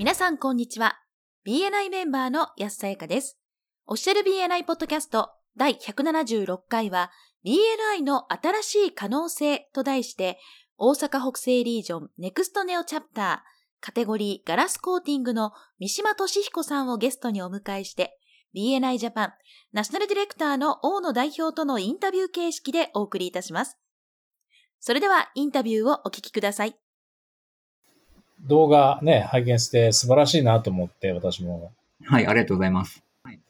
皆さんこんにちは。BNI メンバーの安さやかです。オフィシャル BNI ポッドキャスト第176回は BNI の新しい可能性と題して大阪北西リージョンネクストネオチャプターカテゴリーガラスコーティングの三島俊彦さんをゲストにお迎えして BNI ジャパンナショナルディレクターの大野代表とのインタビュー形式でお送りいたします。それではインタビューをお聞きください。動画ね、拝見して素晴らしいなと思って、私も。はい、ありがとうございます。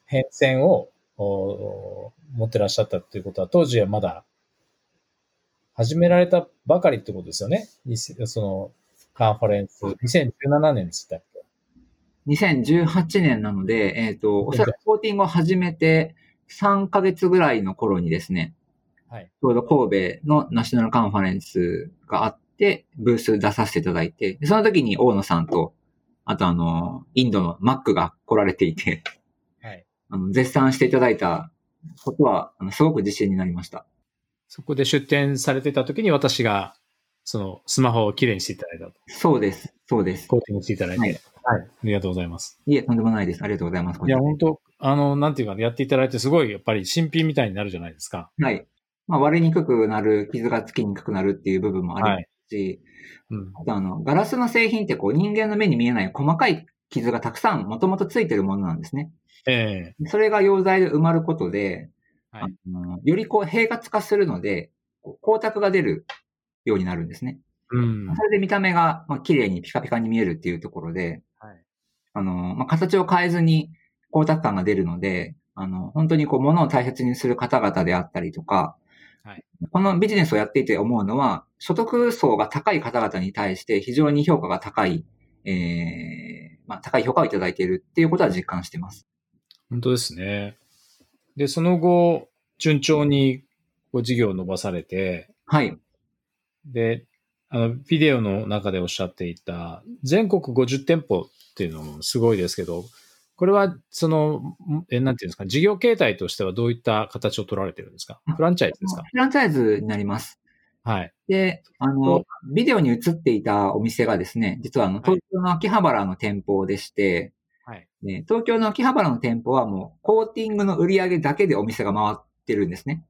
変遷を持ってらっしゃったっていうことは、当時はまだ始められたばかりってことですよね。そのカンファレンス、2017年ですっけ？2018年なので、えっ、ー、と、おそらくコーティングを始めて3ヶ月ぐらいの頃にですね、はい、ちょうど神戸のナショナルカンファレンスがあって、ブース出させていただいて、その時に大野さんと、あとあの、インドのマックが来られていて、はい。あの、絶賛していただいたことは、あの、すごく自信になりました。そこで出展されてた時に私が、その、スマホをきれいにしていただいたと。そうです。そうです。コーティングしていただいて。はい。はい。ありがとうございます。いえ、とんでもないです。ありがとうございます。いや、本当あの、なんていうか、やっていただいて、すごい、やっぱり新品みたいになるじゃないですか。はい。まあ、割れにくくなる、傷がつきにくくなるっていう部分もありますし、うん、あとあの、ガラスの製品ってこう人間の目に見えない細かい傷がたくさんもともとついてるものなんですね。ええ。ー、それが溶剤で埋まることで、はい、あのよりこう平滑化するので、光沢が出るようになるんですね。うん、それで見た目が、まあ、綺麗にピカピカに見えるっていうところで、はい、あの、まあ、形を変えずに光沢感が出るので、あの、本当にこう、物を大切にする方々であったりとか、はい、このビジネスをやっていて思うのは、所得層が高い方々に対して非常に評価が高い、えー、まあ、高い評価をいただいているっていうことは実感しています。本当ですね。で、その後、順調にご事業を伸ばされて、はい。で、あの、ビデオの中でおっしゃっていた、全国50店舗っていうのもすごいですけど、これは、その、え、なんていうんですか、事業形態としてはどういった形を取られてるんですか？フランチャイズですか？フランチャイズになります。はい。で、あの、ビデオに映っていたお店がですね、実はあの、東京の秋葉原の店舗でして、はい。ね、東京の秋葉原の店舗はもう、コーティングの売り上げだけでお店が回ってるんですね。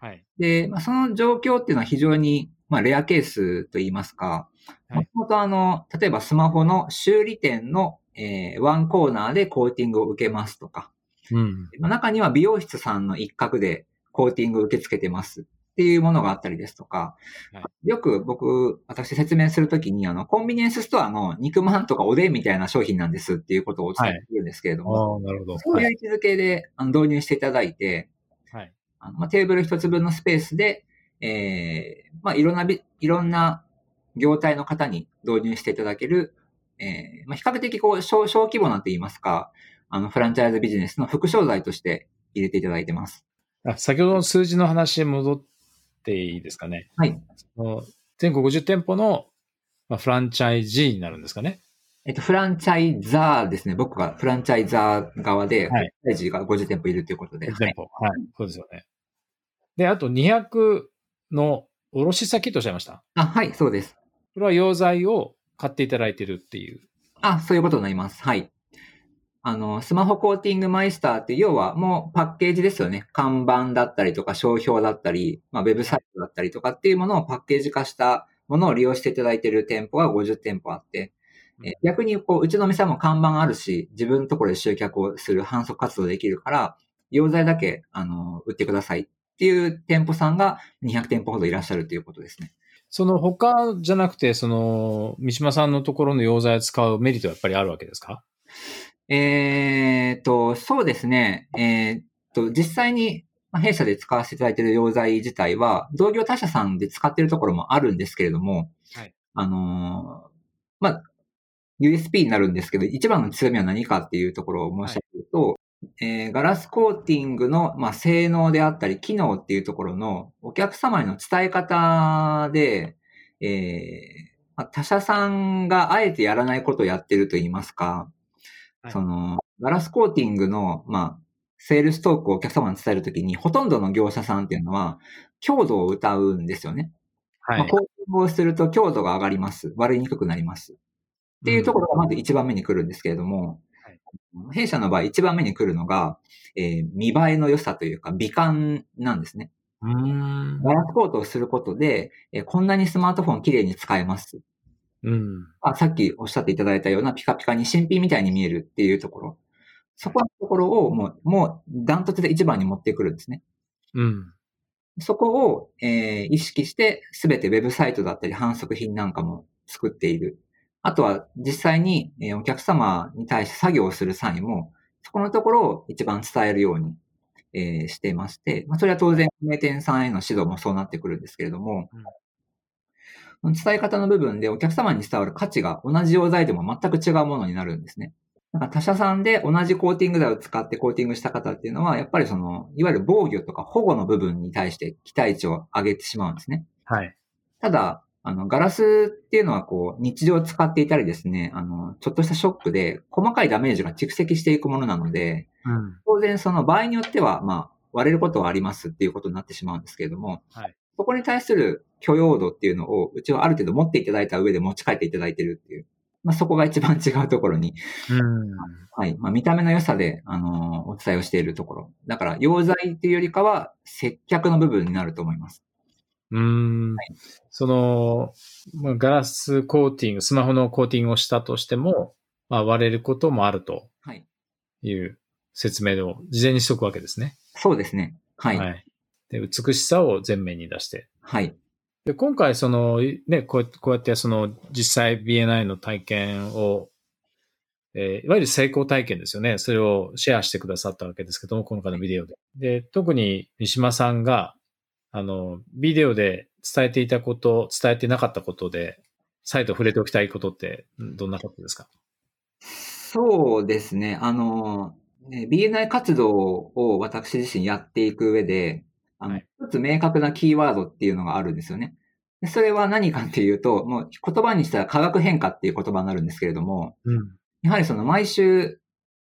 はい。で、まあ、その状況っていうのは非常に、まあ、レアケースと言いますか、もともとあの、例えばスマホの修理店のえー、ワンコーナーでコーティングを受けますとか、うん、中には美容室さんの一角でコーティングを受け付けてますっていうものがあったりですとか、はい、よく僕、私説明するときに、あの、コンビニエンスストアの肉まんとかおでんみたいな商品なんですっていうことをお伝えしてるんですけれども、はい、なるほど。そういう位置づけで導入していただいて、はい、あのまあ、テーブル一つ分のスペースで、えー、まあ、いろんな、いろんな業態の方に導入していただけるえー、まあ、比較的こう小、小規模なと言いますか、あの、フランチャイズビジネスの副商材として入れていただいてます。あ先ほどの数字の話に戻っていいですかね。はい。全国50店舗の、まあ、フランチャイジーになるんですかね。えっと、フランチャイザーですね。僕がフランチャイザー側で、はい、フランチャイジーが50店舗いるということで。50店舗。はい。そうですよね。で、あと200の卸先とおっしゃいました。あ、はい、そうです。これは溶剤を買っていただいてるっていう。あ、そういうことになります。はい。あの、スマホコーティングマイスターって要はもうパッケージですよね。看板だったりとか商標だったり、まあ、ウェブサイトだったりとかっていうものをパッケージ化したものを利用していただいている店舗が50店舗あって、え逆にこう、うちの店も看板あるし、自分のところで集客をする反則活動できるから、溶剤だけ、あの、売ってくださいっていう店舗さんが200店舗ほどいらっしゃるということですね。その他じゃなくて、その、三島さんのところの溶剤を使うメリットはやっぱりあるわけですか？えー、と、そうですね。えー、と、実際に弊社で使わせていただいている溶剤自体は、同業他社さんで使っているところもあるんですけれども、はい、あのー、まあ、USP になるんですけど、一番の強みは何かっていうところを申しえー、ガラスコーティングの、まあ、性能であったり、機能っていうところのお客様への伝え方で、えーまあ、他社さんがあえてやらないことをやってると言いますか、はい、その、ガラスコーティングの、まあ、セールストークをお客様に伝えるときに、ほとんどの業者さんっていうのは、強度を歌うんですよね。はい。まあ、コーティングをすると強度が上がります。割れにくくなります。っていうところがまず一番目に来るんですけれども、はい、弊社の場合一番目に来るのが、えー、見栄えの良さというか美観なんですね。ガラスコートをすることで、えー、こんなにスマートフォン綺麗に使えます。うん、あさっきおっしゃっていただいたようなピカピカに新品みたいに見えるっていうところ。そこのところをもう、もうダントツで一番に持ってくるんですね。うん。そこを、えー、意識して、すべてウェブサイトだったり反則品なんかも作っている。あとは、実際に、えー、お客様に対して作業をする際も、そこのところを一番伝えるように、えー、していまして、まあ、それは当然、名店さんへの指導もそうなってくるんですけれども、うん、伝え方の部分でお客様に伝わる価値が同じ溶剤でも全く違うものになるんですね。なんか他社さんで同じコーティング剤を使ってコーティングした方っていうのは、やっぱりその、いわゆる防御とか保護の部分に対して期待値を上げてしまうんですね。はい。ただ、あの、ガラスっていうのはこう、日常使っていたりですね、あの、ちょっとしたショックで細かいダメージが蓄積していくものなので、うん、当然その場合によっては、まあ、割れることはありますっていうことになってしまうんですけれども、はい。そこに対する許容度っていうのを、うちはある程度持っていただいた上で持ち帰っていただいてるっていうまあ、そこが一番違うところに、うんはい。まあ、見た目の良さで、あのー、お伝えをしているところ。だから、溶剤っていうよりかは、接客の部分になると思います。うん、はい、その、まあ、ガラスコーティング、スマホのコーティングをしたとしても、まあ、割れることもあるという説明を事前にしておくわけですね。そうですね。はい。はい、で美しさを前面に出して。はい。で、今回その、ね、こうこうやってその実際 BNI の体験を、えー、いわゆる成功体験ですよね。それをシェアしてくださったわけですけども、今回のビデオで。で、特に三島さんが、あの、ビデオで伝えていたこと、伝えてなかったことで、再度触れておきたいことってどんなことですか？そうですね。あの、BNI 活動を私自身やっていく上で、あの、一つ明確なキーワードっていうのがあるんですよね。でそれは何かっていうと、もう言葉にしたら化学変化っていう言葉になるんですけれども、うん、やはりその毎週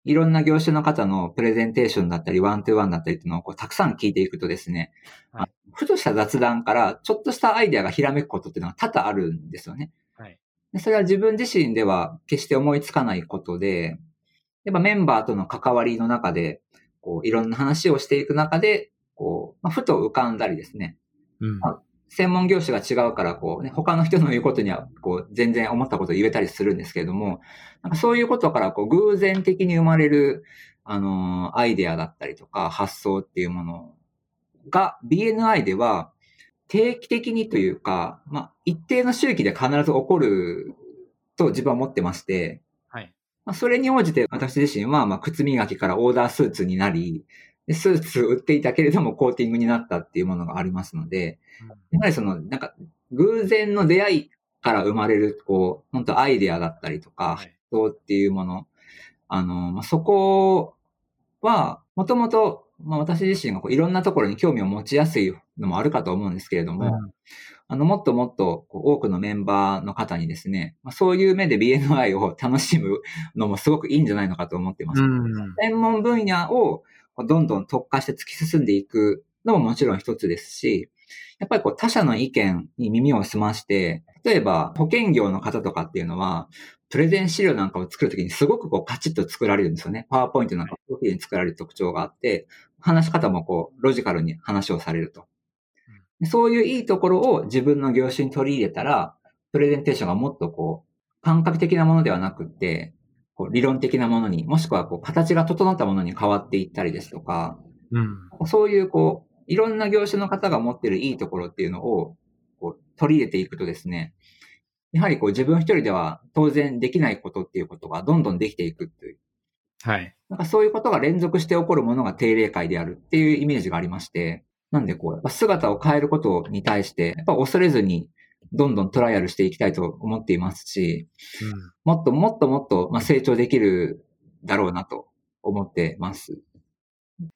いろんな業種の方のプレゼンテーションだったり、ワントゥーワンだったりっていうのをこうたくさん聞いていくとですね、はい、ふとした雑談からちょっとしたアイデアがひらめくことっていうのが多々あるんですよね。はい、でそれは自分自身では決して思いつかないことで、やっぱメンバーとの関わりの中で、こういろんな話をしていく中で、こう、まあ、ふと浮かんだりですね。うん、まあ、専門業種が違うから、こうね、他の人の言うことには、こう、全然思ったことを言えたりするんですけれども、なんかそういうことから、こう、偶然的に生まれる、あのー、アイデアだったりとか、発想っていうものが、BNI では、定期的にというか、まあ、一定の周期で必ず起こると自分は思ってまして、はい。まあ、それに応じて私自身は、まあ、靴磨きからオーダースーツになり、スーツ売っていたけれどもコーティングになったっていうものがありますので、やはりその、なんか、偶然の出会いから生まれる、こう、本当アイデアだったりとか、発想っていうもの、あの、まあ、そこは、もともと、まあ、私自身がこういろんなところに興味を持ちやすいのもあるかと思うんですけれども、うん、あの、もっともっとこう多くのメンバーの方にですね、まあ、そういう目で BNI を楽しむのもすごくいいんじゃないのかと思ってます。うん、専門分野をどんどん特化して突き進んでいくのももちろん一つですし、やっぱりこう他者の意見に耳を澄まして、例えば保険業の方とかっていうのは、プレゼン資料なんかを作るときにすごくこうカチッと作られるんですよね。パワーポイントなんかをに作られる特徴があって、話し方もこうロジカルに話をされると。そういういいところを自分の業種に取り入れたら、プレゼンテーションがもっとこう、感覚的なものではなくって、こう理論的なものに、もしくはこう形が整ったものに変わっていったりですとか、うん、そういうこう、いろんな業種の方が持ってるいいところっていうのをこう取り入れていくとですね、やはりこう自分一人では当然できないことっていうことがどんどんできていくっていう。はい。なんかそういうことが連続して起こるものが定例会であるっていうイメージがありまして、なんでこう、姿を変えることに対して、やっぱ恐れずにどんどんトライアルしていきたいと思っていますし、うん、もっともっともっと、まあ、成長できるだろうなと思ってます。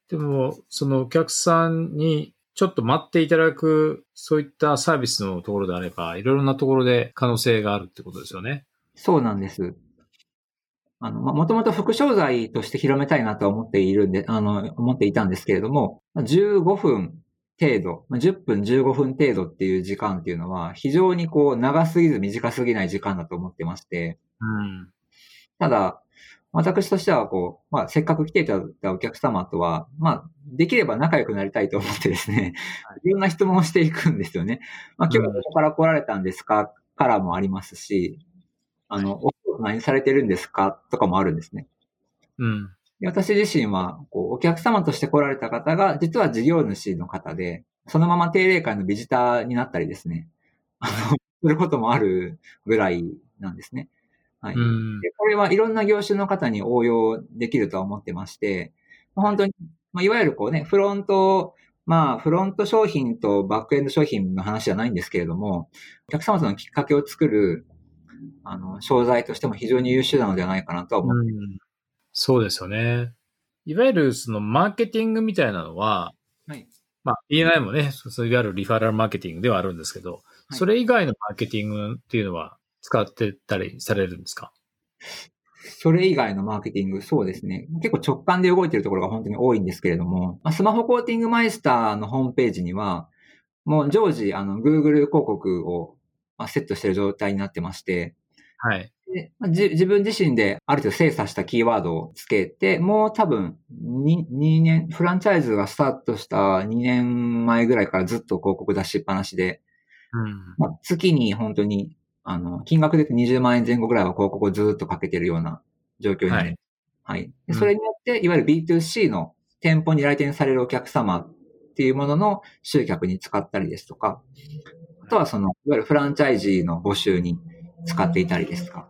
でも、そのお客さんにちょっと待っていただく、そういったサービスのところであれば、いろいろなところで可能性があるってことですよね。そうなんです。あの、まあ、もともと副商材として広めたいなと思っているんで、あの、思っていたんですけれども、15分っ程度、10分15分程度っていう時間っていうのは、非常にこう、長すぎず短すぎない時間だと思ってまして、うん、ただ、私としては、こう、まあ、せっかく来ていただいたお客様とは、まあ、できれば仲良くなりたいと思ってですね、い。ろんな質問をしていくんですよね。まあ、今日はどこから来られたんですか？からもありますし、あの、お仕事何されてるんですか？とかもあるんですね。うん。私自身は、こう、お客様として来られた方が、実は事業主の方で、そのまま定例会のビジターになったりですね、あの、することもあるぐらいなんですね。はい。でこれはいろんな業種の方に応用できるとは思ってまして、本当に、まあ、いわゆるこうね、フロント、まあ、フロント商品とバックエンド商品の話じゃないんですけれども、お客様とのきっかけを作る、あの、商材としても非常に優秀なのではないかなとは思ってます。そうですよね。いわゆるそのマーケティングみたいなのは、はい。まあ、BNI もね、そういわゆるリファラルマーケティングではあるんですけど、はい、それ以外のマーケティングっていうのは使ってたりされるんですか？それ以外のマーケティング、そうですね。結構直感で動いてるところが本当に多いんですけれども、まあ、スマホコーティングマイスターのホームページには、もう常時、あの、Google 広告をセットしてる状態になってまして、はい。でまあ、自分自身である程度精査したキーワードをつけて、もう多分2、2年、フランチャイズがスタートした2年前ぐらいからずっと広告出しっぱなしで、うんまあ、月に本当にあの、金額で20万円前後ぐらいは広告をずっとかけてるような状況になります。はい。はい、それによって、いわゆる B2C の店舗に来店されるお客様っていうものの集客に使ったりですとか、あとはその、いわゆるフランチャイジーの募集に使っていたりですとか、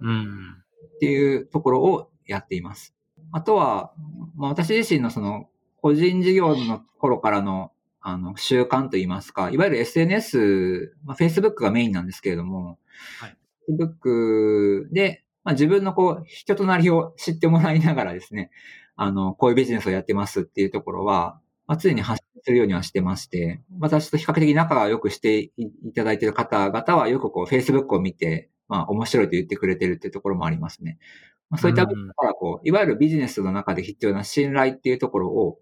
うん。っていうところをやっています。あとは、まあ、私自身のその、個人事業の頃からのあの、習慣といいますか、いわゆる SNS、まあ、Facebook がメインなんですけれども、はい、Facebook で、まあ、自分のこう、人となりを知ってもらいながらですね、あの、こういうビジネスをやってますっていうところは、まあ、常に発信するようにはしてまして、私と比較的仲が良くしていただいている方々はよくこう、Facebook を見て、まあ、面白いと言ってくれてるっていうところもありますね。まあ、そういった部分からこう、いわゆるビジネスの中で必要な信頼っていうところを、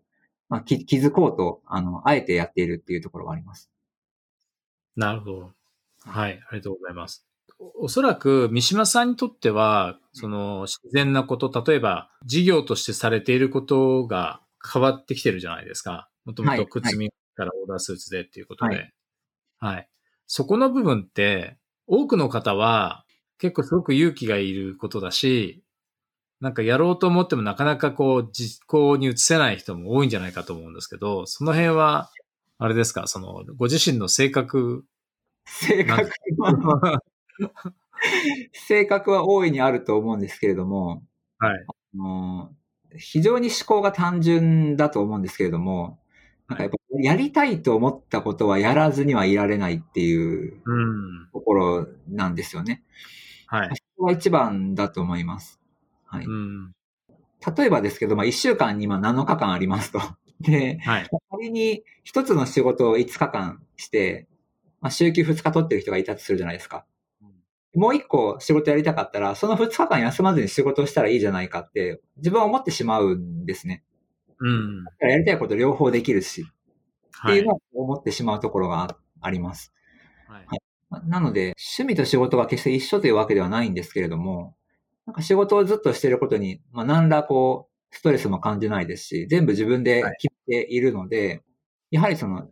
まあ、気づこうと、あの、あえてやっているっていうところがあります。なるほど。はい、ありがとうございます。おそらく三島さんにとっては、その自然なこと、例えば事業としてされていることが変わってきてるじゃないですか。もともと靴見からオーダースーツでっていうことで、はい。はい。そこの部分って、多くの方は結構すごく勇気がいることだし、なんかやろうと思ってもなかなかこう実行に移せない人も多いんじゃないかと思うんですけど、その辺は、あれですか、その、ご自身の性格。性格は、性格は大いにあると思うんですけれども、はい。あの非常に思考が単純だと思うんですけれども、なんかやっぱやりたいと思ったことはやらずにはいられないっていうところなんですよね。はい。そこが一番だと思います。はい。うん、例えばですけど、まあ、1週間に今7日間ありますと。で、はい、仮に1つの仕事を5日間して、まあ、週休2日取ってる人がいたとするじゃないですか。もう1個仕事やりたかったら、その2日間休まずに仕事をしたらいいじゃないかって、自分は思ってしまうんですね。うん。やりたいこと両方できるし、っていうのを思ってしまうところがあります。はい、はい、なので、趣味と仕事が決して一緒というわけではないんですけれども、なんか仕事をずっとしてることに、まあ、何らこう、ストレスも感じないですし、全部自分で決めているので、はい、やはりその、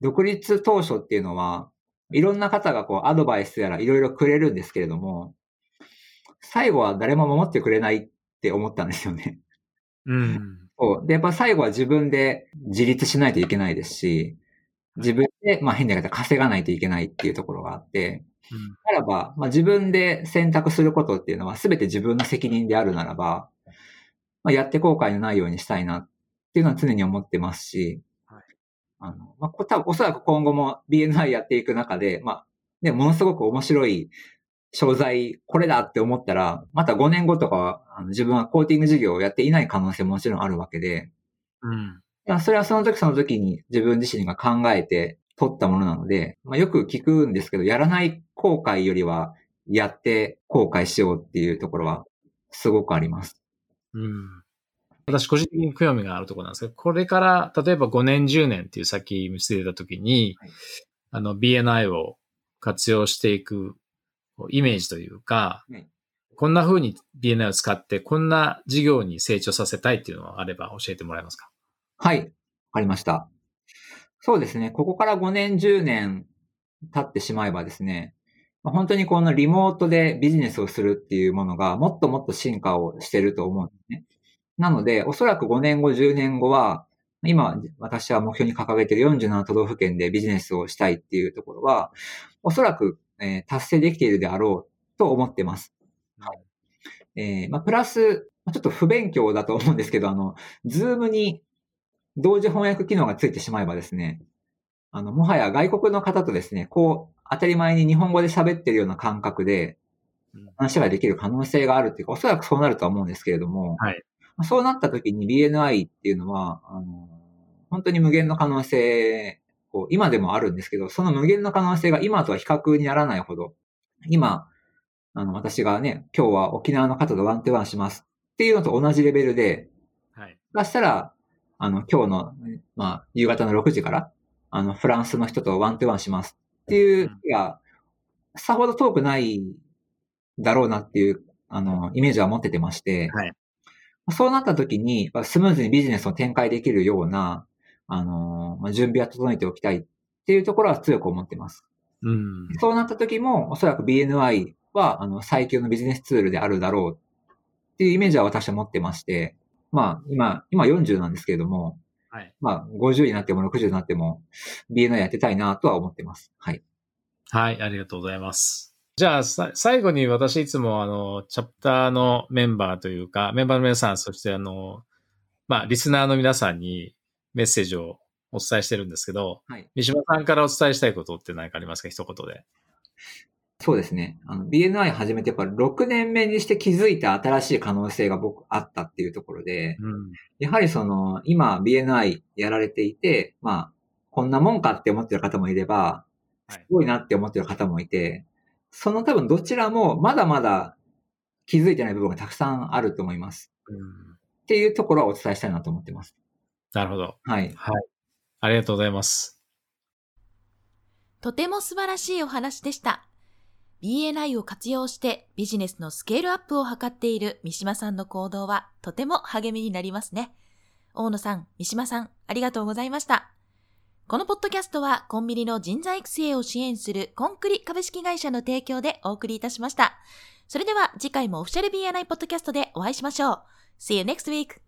独立当初っていうのは、いろんな方がこう、アドバイスやらいろいろくれるんですけれども、最後は誰も守ってくれないって思ったんですよね。うん。そう。で、やっぱ最後は自分で自立しないといけないですし、自分で、まあ変な方稼がないといけないっていうところがあって、ならば、まあ、自分で選択することっていうのは全て自分の責任であるならば、まあ、やって後悔のないようにしたいなっていうのは常に思ってますし、はい、あの、まあ、多分おそらく今後も BNI やっていく中で、まあ、ね、ものすごく面白い商材、これだって思ったら、また5年後とかあの自分はコーティング事業をやっていない可能性ももちろんあるわけで、うん。それはその時その時に自分自身が考えて取ったものなので、まあ、よく聞くんですけど、やらない後悔よりは、やって後悔しようっていうところは、すごくあります。うん。私個人的に興味があるところなんですけど、これから例えば5年、10年っていう先見据えたときに、はい、あの BNI を活用していくイメージというか、はい、こんな風に BNI を使ってこんな事業に成長させたいっていうのがあれば教えてもらえますか？はい。わかりました。そうですね。ここから5年、10年経ってしまえばですね、本当にこのリモートでビジネスをするっていうものがもっともっと進化をしてると思うんですね。なので、おそらく5年後、10年後は、今、私は目標に掲げている47都道府県でビジネスをしたいっていうところは、おそらく、えー、達成できているであろうと思ってます。はい。えー、まあ、プラス、ちょっと不勉強だと思うんですけど、あの、ズームに同時翻訳機能がついてしまえばですね、あの、もはや外国の方とですね、こう、当たり前に日本語で喋ってるような感覚で、話ができる可能性があるっていうか、おそらくそうなるとは思うんですけれども、はい。そうなった時に BNI っていうのは、あの、本当に無限の可能性、こう今でもあるんですけど、その無限の可能性が今とは比較にならないほど、今、あの、私がね、今日は沖縄の方と one to one しますっていうのと同じレベルで、はい。そしたら、あの、今日の、まあ、夕方の6時から、あの、フランスの人と one to one しますっていう日が、さほど遠くないだろうなっていう、あの、イメージは持っててまして、はい。そうなった時に、スムーズにビジネスを展開できるような、あの、準備は整えておきたいっていうところは強く思ってます。うん、そうなった時も、おそらく BNI は、あの、最強のビジネスツールであるだろうっていうイメージは私は持ってまして、まあ、今、今40なんですけれども、はい、まあ、50になっても60になっても BNI やってたいなとは思ってます。はい。はい、ありがとうございます。じゃあ、最後に私いつもあの、チャプターのメンバーというか、メンバーの皆さん、そしてあの、まあ、リスナーの皆さんにメッセージをお伝えしてるんですけど、はい、三島さんからお伝えしたいことって何かありますか？一言で。そうですね。あの、BNI 始めてやっぱ6年目にして気づいた新しい可能性が僕あったっていうところで、うん、やはりその、今 BNI やられていて、まあ、こんなもんかって思ってる方もいれば、すごいなって思ってる方もいて、その多分どちらもまだまだ気づいてない部分がたくさんあると思います。うん、っていうところはお伝えしたいなと思ってます。なるほど。はい。はい。ありがとうございます。とても素晴らしいお話でした。BNI を活用してビジネスのスケールアップを図っている三島さんの行動はとても励みになりますね。大野さん、三島さん、ありがとうございました。このポッドキャストはコンビニの人材育成を支援するコンクリ株式会社の提供でお送りいたしました。それでは次回もオフィシャル BNI ポッドキャストでお会いしましょう。See you next week!